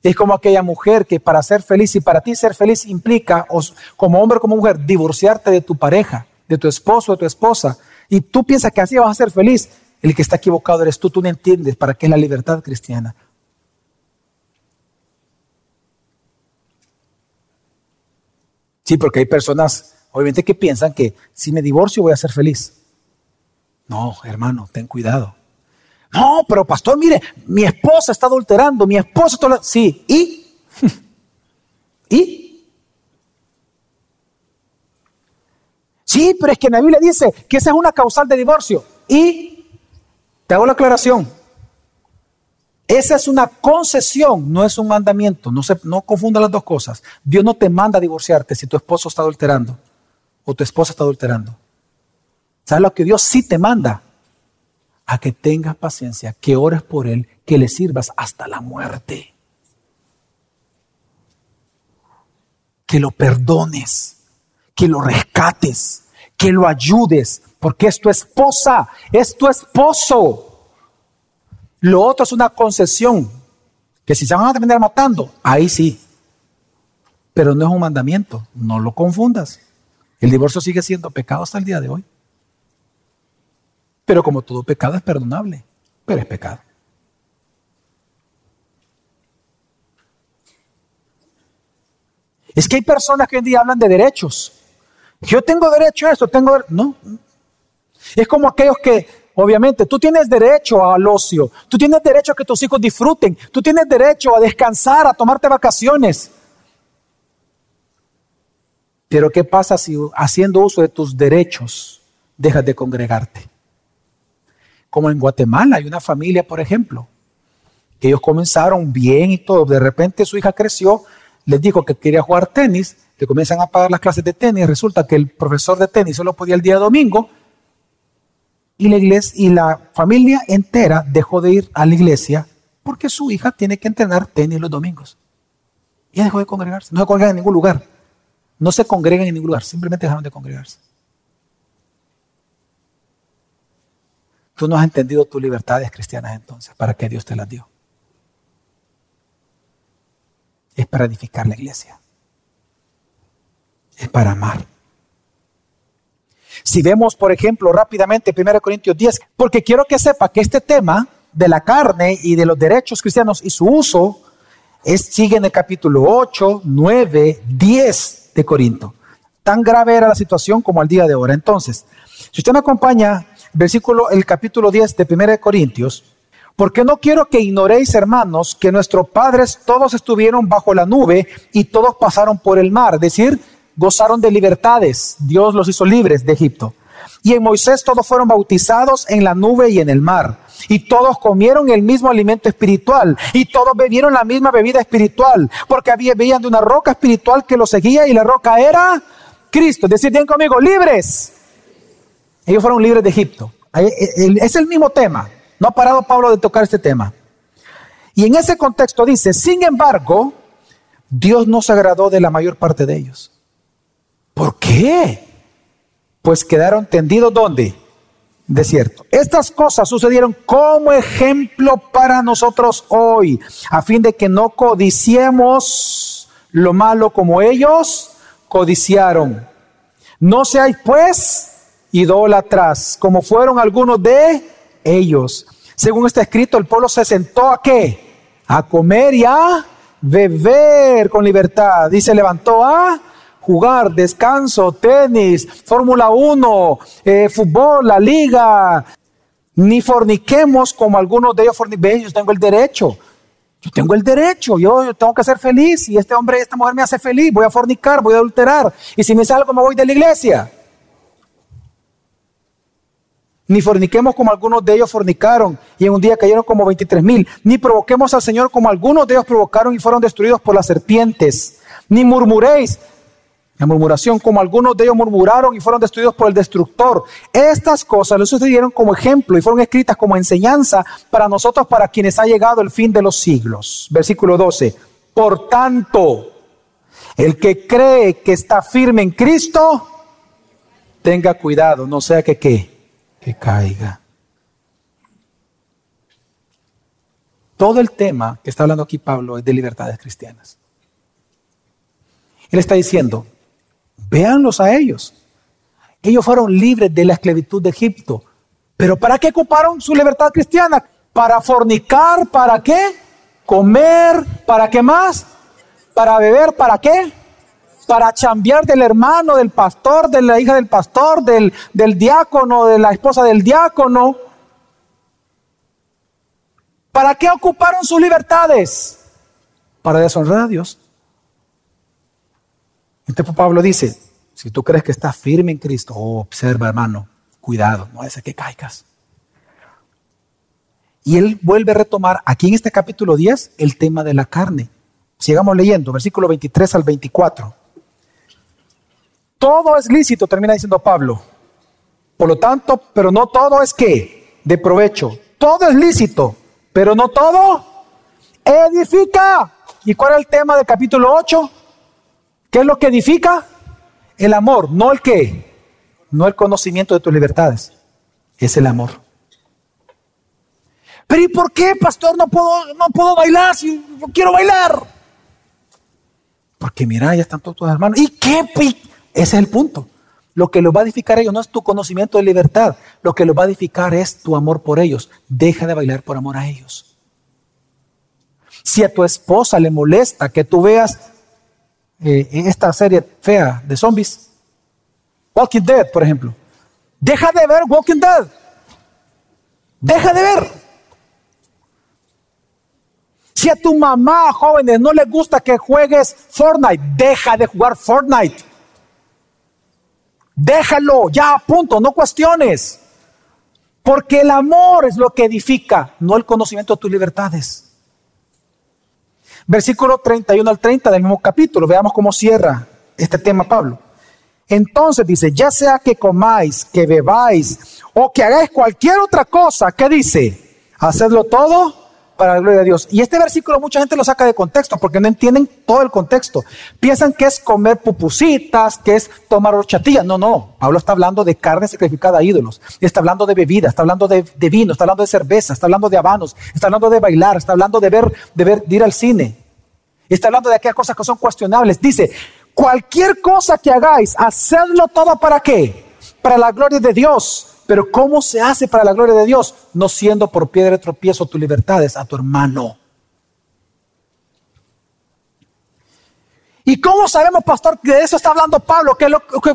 S1: Es como aquella mujer que para ser feliz y para ti ser feliz implica, como hombre o como mujer, divorciarte de tu pareja de tu esposo o tu esposa, y tú piensas que así vas a ser feliz, el que está equivocado eres tú, tú no entiendes para qué es la libertad cristiana. Sí, porque hay personas, obviamente, que piensan que si me divorcio voy a ser feliz. No, hermano, ten cuidado. No, pero pastor, mire, mi esposa está adulterando, mi esposa está... Sí, ¿y? [LAUGHS] ¿Y? Sí, pero es que en la Biblia dice que esa es una causal de divorcio. Y te hago la aclaración. Esa es una concesión, no es un mandamiento. No, se, no confunda las dos cosas. Dios no te manda a divorciarte si tu esposo está adulterando o tu esposa está adulterando. ¿Sabes lo que Dios sí te manda? A que tengas paciencia, que ores por Él, que le sirvas hasta la muerte. Que lo perdones, que lo rescates, que lo ayudes, porque es tu esposa, es tu esposo. Lo otro es una concesión, que si se van a terminar matando, ahí sí. Pero no es un mandamiento, no lo confundas. El divorcio sigue siendo pecado hasta el día de hoy. Pero como todo pecado es perdonable, pero es pecado. Es que hay personas que hoy en día hablan de derechos. Yo tengo derecho a esto, tengo... No. Es como aquellos que, obviamente, tú tienes derecho al ocio, tú tienes derecho a que tus hijos disfruten, tú tienes derecho a descansar, a tomarte vacaciones. Pero ¿qué pasa si haciendo uso de tus derechos dejas de congregarte? Como en Guatemala hay una familia, por ejemplo, que ellos comenzaron bien y todo, de repente su hija creció, les dijo que quería jugar tenis, le comienzan a pagar las clases de tenis, resulta que el profesor de tenis solo podía el día domingo, y la iglesia y la familia entera dejó de ir a la iglesia porque su hija tiene que entrenar tenis los domingos. Y dejó de congregarse, no se congrega en ningún lugar. No se congregan en ningún lugar, simplemente dejaron de congregarse. Tú no has entendido tus libertades cristianas entonces, ¿para qué Dios te las dio? Es para edificar la iglesia. Es para amar. Si vemos, por ejemplo, rápidamente 1 Corintios 10, porque quiero que sepa que este tema de la carne y de los derechos cristianos y su uso es, sigue en el capítulo 8, 9, 10 de Corinto. Tan grave era la situación como al día de ahora. Entonces, si usted me acompaña versículo, el capítulo 10 de 1 Corintios, porque no quiero que ignoréis, hermanos, que nuestros padres todos estuvieron bajo la nube y todos pasaron por el mar, es decir, gozaron de libertades, Dios los hizo libres de Egipto. Y en Moisés todos fueron bautizados en la nube y en el mar. Y todos comieron el mismo alimento espiritual. Y todos bebieron la misma bebida espiritual. Porque había, veían de una roca espiritual que los seguía y la roca era Cristo. Decir, bien conmigo, libres. Ellos fueron libres de Egipto. Es el mismo tema. No ha parado Pablo de tocar este tema. Y en ese contexto dice, sin embargo, Dios no se agradó de la mayor parte de ellos. ¿Por qué? Pues quedaron tendidos ¿dónde? Desierto. Estas cosas sucedieron como ejemplo para nosotros hoy, a fin de que no codiciemos lo malo como ellos codiciaron. No seáis pues idólatras, como fueron algunos de ellos. Según está escrito, el pueblo se sentó a qué? A comer y a beber con libertad. Y se levantó a jugar, descanso, tenis, Fórmula 1, eh, fútbol, la liga. Ni forniquemos como algunos de ellos forniquen. Yo tengo el derecho. Yo tengo el derecho, yo, tengo que ser feliz. Y este hombre, esta mujer me hace feliz. Voy a fornicar, voy a adulterar. Y si me salgo, me voy de la iglesia ni forniquemos como algunos de ellos fornicaron y en un día cayeron como 23 mil, ni provoquemos al Señor como algunos de ellos provocaron y fueron destruidos por las serpientes, ni murmuréis, la murmuración como algunos de ellos murmuraron y fueron destruidos por el destructor. Estas cosas les sucedieron como ejemplo y fueron escritas como enseñanza para nosotros, para quienes ha llegado el fin de los siglos. Versículo 12. Por tanto, el que cree que está firme en Cristo, tenga cuidado, no sea que que caiga. Todo el tema que está hablando aquí Pablo es de libertades cristianas. Él está diciendo, véanlos a ellos. Ellos fueron libres de la esclavitud de Egipto. Pero ¿para qué ocuparon su libertad cristiana? ¿Para fornicar? ¿Para qué? ¿Comer? ¿Para qué más? ¿Para beber? ¿Para qué? para chambear del hermano, del pastor, de la hija del pastor, del, del diácono, de la esposa del diácono. ¿Para qué ocuparon sus libertades? Para deshonrar a Dios. Entonces Pablo dice, si tú crees que estás firme en Cristo, oh, observa hermano, cuidado, no es que caigas. Y él vuelve a retomar aquí en este capítulo 10 el tema de la carne. Sigamos leyendo, versículo 23 al 24. Todo es lícito, termina diciendo Pablo. Por lo tanto, pero no todo es que de provecho. Todo es lícito, pero no todo edifica. ¿Y cuál es el tema del capítulo 8? ¿Qué es lo que edifica? El amor, no el qué, no el conocimiento de tus libertades, es el amor. Pero ¿y por qué, pastor, no puedo, no puedo bailar si no quiero bailar? Porque mira, ya están todos tus hermanos. ¿Y qué? Ese es el punto. Lo que los va a edificar a ellos no es tu conocimiento de libertad. Lo que los va a edificar es tu amor por ellos. Deja de bailar por amor a ellos. Si a tu esposa le molesta que tú veas eh, esta serie fea de zombies, Walking Dead, por ejemplo, deja de ver Walking Dead. Deja de ver. Si a tu mamá, jóvenes, no le gusta que juegues Fortnite, deja de jugar Fortnite. Déjalo, ya, punto, no cuestiones. Porque el amor es lo que edifica, no el conocimiento de tus libertades. Versículo 31 al 30 del mismo capítulo, veamos cómo cierra este tema Pablo. Entonces dice, ya sea que comáis, que bebáis o que hagáis cualquier otra cosa, ¿qué dice? Hacedlo todo para la gloria de Dios. Y este versículo mucha gente lo saca de contexto porque no entienden todo el contexto. Piensan que es comer pupusitas, que es tomar horchatillas. No, no. Pablo está hablando de carne sacrificada a ídolos. Está hablando de bebida, está hablando de, vino, está hablando de cerveza, está hablando de habanos, está hablando de bailar, está hablando de ver, de ver, de ir al cine. Está hablando de aquellas cosas que son cuestionables. Dice, cualquier cosa que hagáis, hacedlo todo para qué? Para la gloria de Dios. Pero ¿cómo se hace para la gloria de Dios? No siendo por piedra de tropiezo tu libertades a tu hermano. ¿Y cómo sabemos, pastor, que de eso está hablando Pablo? Que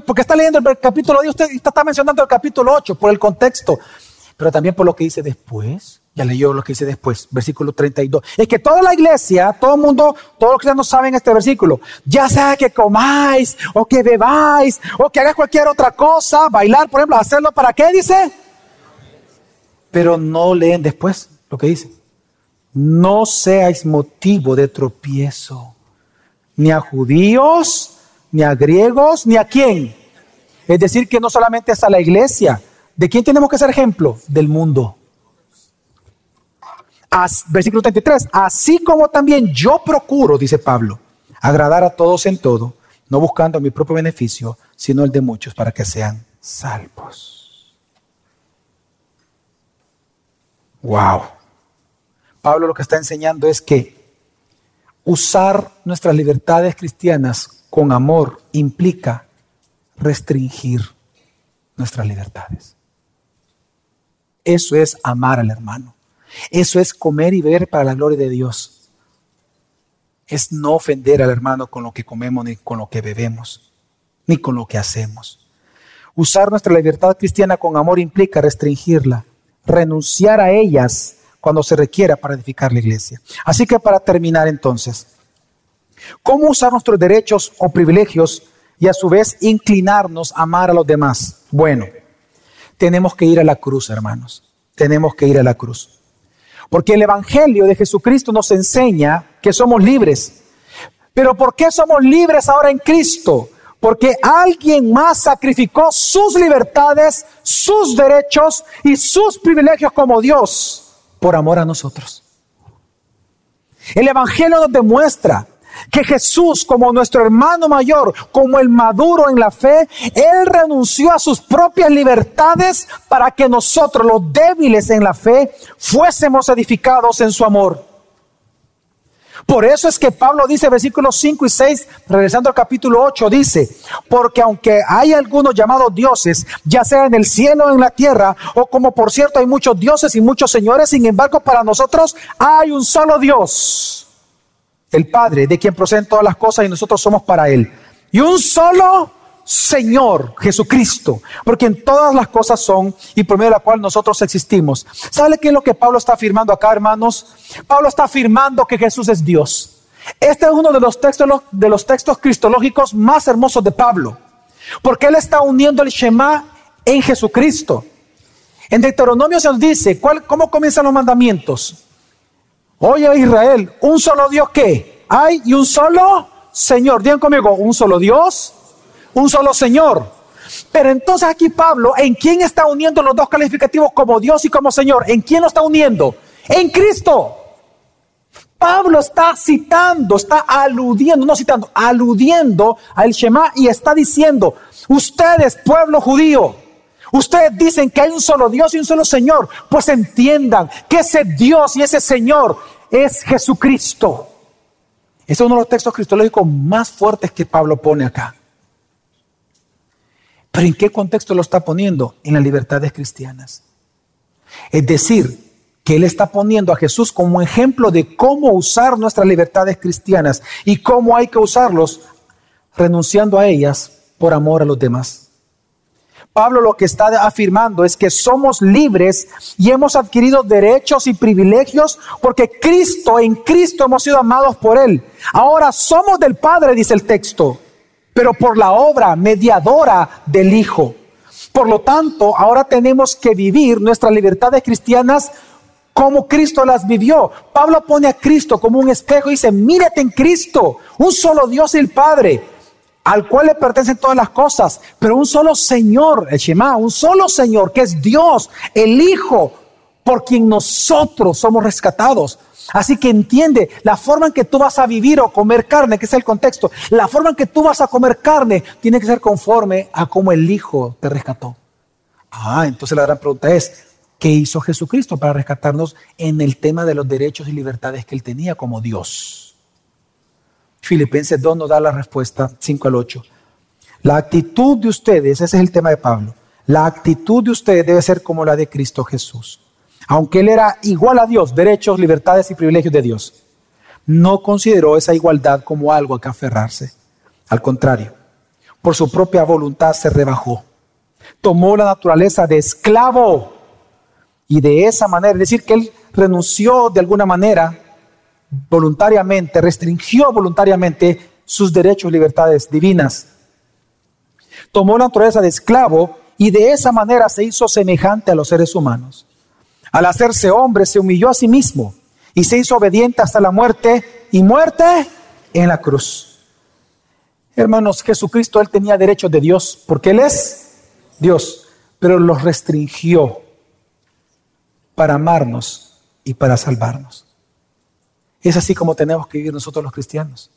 S1: porque está leyendo el capítulo 10, usted está mencionando el capítulo 8 por el contexto, pero también por lo que dice después. Ya leyó lo que dice después, versículo 32. Es que toda la iglesia, todo el mundo, todos los cristianos saben este versículo. Ya sea que comáis, o que bebáis, o que hagáis cualquier otra cosa, bailar, por ejemplo, hacerlo para qué dice. Pero no leen después lo que dice. No seáis motivo de tropiezo, ni a judíos, ni a griegos, ni a quién. Es decir, que no solamente es a la iglesia. ¿De quién tenemos que ser ejemplo? Del mundo versículo 33, así como también yo procuro, dice Pablo, agradar a todos en todo, no buscando mi propio beneficio, sino el de muchos para que sean salvos. Wow. Pablo lo que está enseñando es que usar nuestras libertades cristianas con amor implica restringir nuestras libertades. Eso es amar al hermano. Eso es comer y beber para la gloria de Dios. Es no ofender al hermano con lo que comemos, ni con lo que bebemos, ni con lo que hacemos. Usar nuestra libertad cristiana con amor implica restringirla, renunciar a ellas cuando se requiera para edificar la iglesia. Así que para terminar entonces, ¿cómo usar nuestros derechos o privilegios y a su vez inclinarnos a amar a los demás? Bueno, tenemos que ir a la cruz, hermanos. Tenemos que ir a la cruz. Porque el Evangelio de Jesucristo nos enseña que somos libres. Pero ¿por qué somos libres ahora en Cristo? Porque alguien más sacrificó sus libertades, sus derechos y sus privilegios como Dios por amor a nosotros. El Evangelio nos demuestra que Jesús, como nuestro hermano mayor, como el maduro en la fe, Él renunció a sus propias libertades para que nosotros, los débiles en la fe, fuésemos edificados en su amor. Por eso es que Pablo dice, versículos 5 y 6, regresando al capítulo 8, dice, porque aunque hay algunos llamados dioses, ya sea en el cielo o en la tierra, o como por cierto hay muchos dioses y muchos señores, sin embargo para nosotros hay un solo Dios el Padre, de quien proceden todas las cosas y nosotros somos para Él. Y un solo Señor Jesucristo, porque en todas las cosas son y por medio de la cual nosotros existimos. ¿Sabe qué es lo que Pablo está afirmando acá, hermanos? Pablo está afirmando que Jesús es Dios. Este es uno de los textos, de los textos cristológicos más hermosos de Pablo, porque él está uniendo el Shema en Jesucristo. En Deuteronomio se nos dice, ¿cuál, ¿cómo comienzan los mandamientos? Oye Israel, un solo Dios que hay y un solo Señor. Digan conmigo, un solo Dios, un solo Señor. Pero entonces aquí Pablo, ¿en quién está uniendo los dos calificativos como Dios y como Señor? ¿En quién lo está uniendo? En Cristo. Pablo está citando, está aludiendo, no citando, aludiendo al Shema y está diciendo, ustedes, pueblo judío, ustedes dicen que hay un solo Dios y un solo Señor, pues entiendan que ese Dios y ese Señor es Jesucristo. Ese es uno de los textos cristológicos más fuertes que Pablo pone acá. Pero ¿en qué contexto lo está poniendo? En las libertades cristianas. Es decir, que Él está poniendo a Jesús como ejemplo de cómo usar nuestras libertades cristianas y cómo hay que usarlos renunciando a ellas por amor a los demás. Pablo lo que está afirmando es que somos libres y hemos adquirido derechos y privilegios porque Cristo, en Cristo hemos sido amados por Él. Ahora somos del Padre, dice el texto, pero por la obra mediadora del Hijo. Por lo tanto, ahora tenemos que vivir nuestras libertades cristianas como Cristo las vivió. Pablo pone a Cristo como un espejo y dice, mírate en Cristo, un solo Dios y el Padre, al cual le pertenecen todas las cosas, pero un solo Señor, el Shema, un solo Señor, que es Dios, el Hijo, por quien nosotros somos rescatados. Así que entiende, la forma en que tú vas a vivir o comer carne, que es el contexto, la forma en que tú vas a comer carne tiene que ser conforme a cómo el Hijo te rescató. Ah, entonces la gran pregunta es, ¿Qué hizo Jesucristo para rescatarnos en el tema de los derechos y libertades que él tenía como Dios. Filipenses 2 nos da la respuesta 5 al 8. La actitud de ustedes, ese es el tema de Pablo, la actitud de ustedes debe ser como la de Cristo Jesús. Aunque él era igual a Dios, derechos, libertades y privilegios de Dios, no consideró esa igualdad como algo a que aferrarse. Al contrario, por su propia voluntad se rebajó. Tomó la naturaleza de esclavo y de esa manera, es decir, que él renunció de alguna manera voluntariamente, restringió voluntariamente sus derechos y libertades divinas. Tomó la naturaleza de esclavo y de esa manera se hizo semejante a los seres humanos. Al hacerse hombre se humilló a sí mismo y se hizo obediente hasta la muerte y muerte en la cruz. Hermanos, Jesucristo, Él tenía derechos de Dios porque Él es Dios, pero los restringió para amarnos y para salvarnos. Es así como tenemos que vivir nosotros los cristianos.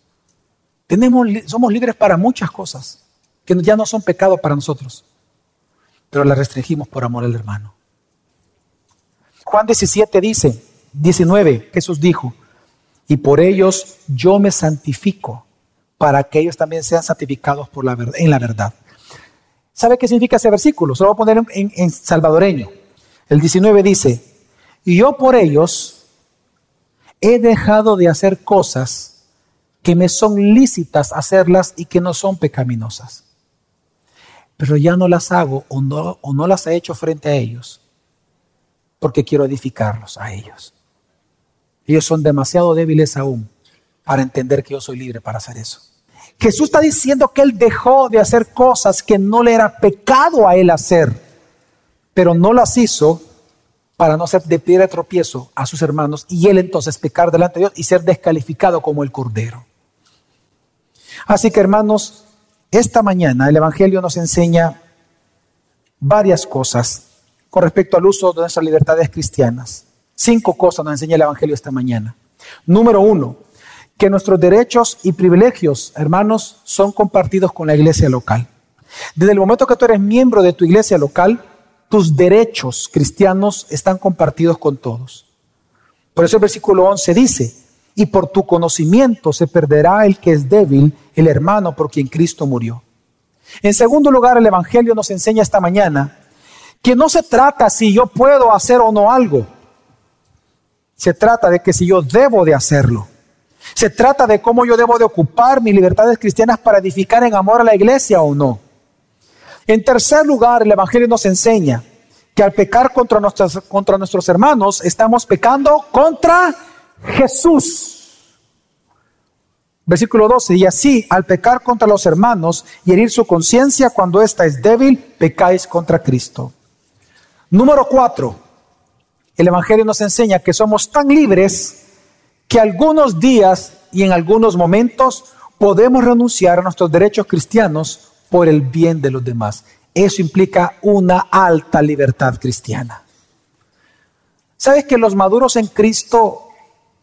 S1: Somos libres para muchas cosas que ya no son pecado para nosotros, pero las restringimos por amor al hermano. Juan 17 dice, 19, Jesús dijo, y por ellos yo me santifico, para que ellos también sean santificados en la verdad. ¿Sabe qué significa ese versículo? Se lo voy a poner en salvadoreño. El 19 dice, y yo por ellos he dejado de hacer cosas que me son lícitas hacerlas y que no son pecaminosas. Pero ya no las hago o no, las he hecho frente a ellos porque quiero edificarlos a ellos. Ellos son demasiado débiles aún para entender que yo soy libre para hacer eso. Jesús está diciendo que Él dejó de hacer cosas que no le era pecado a Él hacer, pero no las hizo para no ser de piedra de tropiezo a sus hermanos y él entonces pecar delante de Dios y ser descalificado como el cordero. Así que hermanos, esta mañana el Evangelio nos enseña varias cosas con respecto al uso de nuestras libertades cristianas. Cinco cosas nos enseña el Evangelio esta mañana. Número uno, que nuestros derechos y privilegios, hermanos, son compartidos con la iglesia local. Desde el momento que tú eres miembro de tu iglesia local, tus derechos cristianos están compartidos con todos. Por eso el versículo 11 dice, y por tu conocimiento se perderá el que es débil, el hermano por quien Cristo murió. En segundo lugar, el Evangelio nos enseña esta mañana que no se trata si yo puedo hacer o no algo. Se trata de que si yo debo de hacerlo. Se trata de cómo yo debo de ocupar mis libertades cristianas para edificar en amor a la iglesia o no. En tercer lugar, el Evangelio nos enseña que al pecar contra, contra nuestros hermanos, estamos pecando contra Jesús. Versículo 12, y así, al pecar contra los hermanos y herir su conciencia cuando ésta es débil, pecáis contra Cristo. Número 4, el Evangelio nos enseña que somos tan libres que algunos días y en algunos momentos podemos renunciar a nuestros derechos cristianos por el bien de los demás. Eso implica una alta libertad cristiana. ¿Sabes que los maduros en Cristo,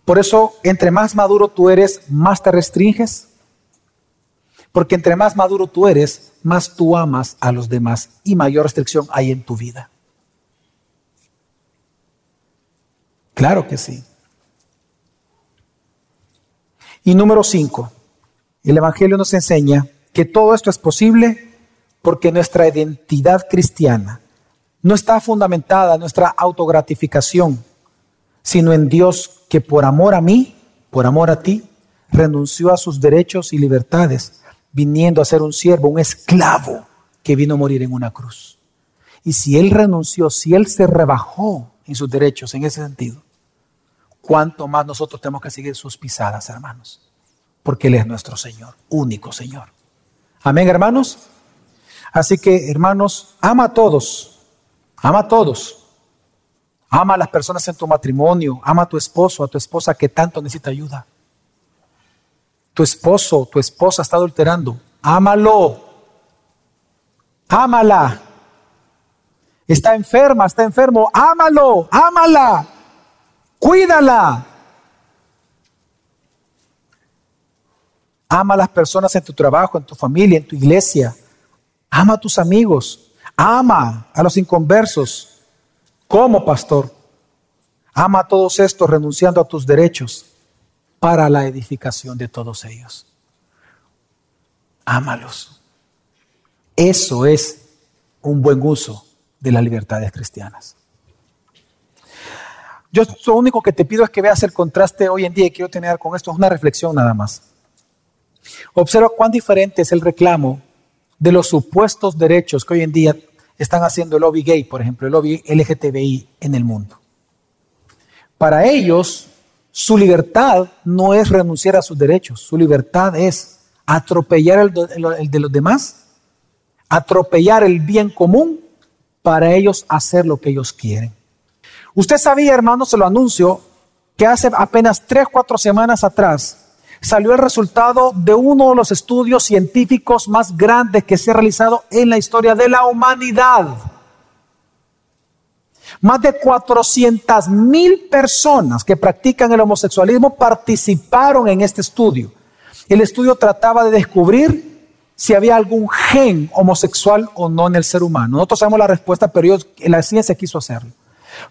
S1: por eso entre más maduro tú eres, más te restringes? Porque entre más maduro tú eres, más tú amas a los demás y mayor restricción hay en tu vida. Claro que sí. Y número cinco, el Evangelio nos enseña que todo esto es posible porque nuestra identidad cristiana no está fundamentada en nuestra autogratificación, sino en Dios que por amor a mí, por amor a ti, renunció a sus derechos y libertades, viniendo a ser un siervo, un esclavo que vino a morir en una cruz. Y si Él renunció, si Él se rebajó en sus derechos en ese sentido, ¿cuánto más nosotros tenemos que seguir sus pisadas, hermanos? Porque Él es nuestro Señor, único Señor. Amén, hermanos. Así que, hermanos, ama a todos, ama a todos. Ama a las personas en tu matrimonio, ama a tu esposo, a tu esposa que tanto necesita ayuda. Tu esposo, tu esposa está adulterando, ámalo. Ámala. Está enferma, está enfermo, ámalo, ámala. Cuídala. Ama a las personas en tu trabajo, en tu familia, en tu iglesia. Ama a tus amigos. Ama a los inconversos. Como pastor. Ama a todos estos renunciando a tus derechos para la edificación de todos ellos. Ámalos. Eso es un buen uso de las libertades cristianas. Yo lo único que te pido es que veas el contraste hoy en día y quiero tener con esto una reflexión nada más. Observa cuán diferente es el reclamo de los supuestos derechos que hoy en día están haciendo el lobby gay, por ejemplo, el lobby LGTBI en el mundo. Para ellos, su libertad no es renunciar a sus derechos, su libertad es atropellar el, de los demás, atropellar el bien común para ellos hacer lo que ellos quieren. Usted sabía, hermano, se lo anuncio, que hace apenas tres, cuatro semanas atrás, salió el resultado de uno de los estudios científicos más grandes que se ha realizado en la historia de la humanidad. Más de 400 mil personas que practican el homosexualismo participaron en este estudio. El estudio trataba de descubrir si había algún gen homosexual o no en el ser humano. Nosotros sabemos la respuesta, pero la ciencia quiso hacerlo.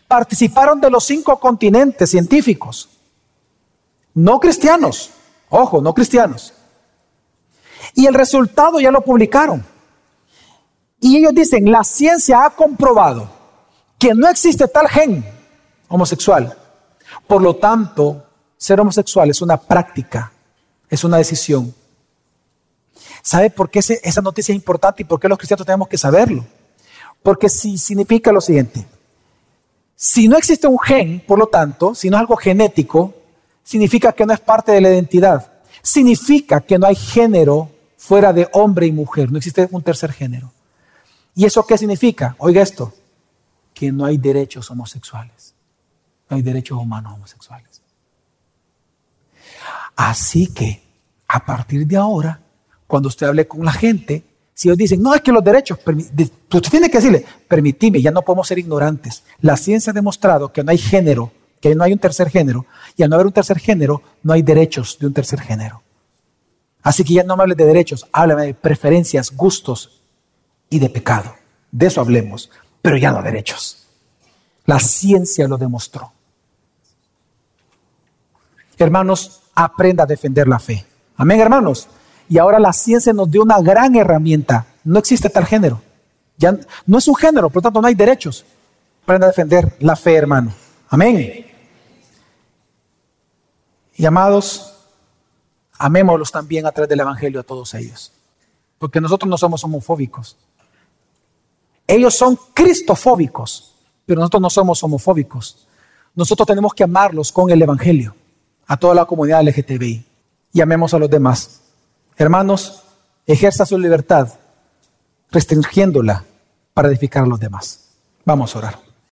S1: Participaron de los cinco continentes científicos, no cristianos, Ojo, no cristianos. Y el resultado ya lo publicaron. Y ellos dicen, la ciencia ha comprobado que no existe tal gen homosexual. Por lo tanto, ser homosexual es una práctica, es una decisión. ¿Sabe por qué esa noticia es importante y por qué los cristianos tenemos que saberlo? Porque si significa lo siguiente, si no existe un gen, por lo tanto, si no es algo genético, significa que no es parte de la identidad. Significa que no hay género fuera de hombre y mujer, no existe un tercer género. ¿Y eso qué significa? Oiga esto, que no hay derechos homosexuales, no hay derechos humanos homosexuales. Así que, a partir de ahora, cuando usted hable con la gente, si ellos dicen, no, es que los derechos, usted tiene que decirle, permitime, ya no podemos ser ignorantes. La ciencia ha demostrado que no hay género que no hay un tercer género, y al no haber un tercer género, no hay derechos de un tercer género. Así que ya no me hables de derechos, háblame de preferencias, gustos y de pecado. De eso hablemos, pero ya no derechos. La ciencia lo demostró. Hermanos, aprenda a defender la fe. Amén, hermanos. Y ahora la ciencia nos dio una gran herramienta. No existe tal género. Ya no es un género, por lo tanto no hay derechos. Aprenda a defender la fe, hermano. Amén. Y amados, amémoslos también a través del Evangelio a todos ellos. Porque nosotros no somos homofóbicos. Ellos son cristofóbicos, pero nosotros no somos homofóbicos. Nosotros tenemos que amarlos con el Evangelio a toda la comunidad LGTBI y amemos a los demás. Hermanos, ejerza su libertad restringiéndola para edificar a los demás. Vamos a orar.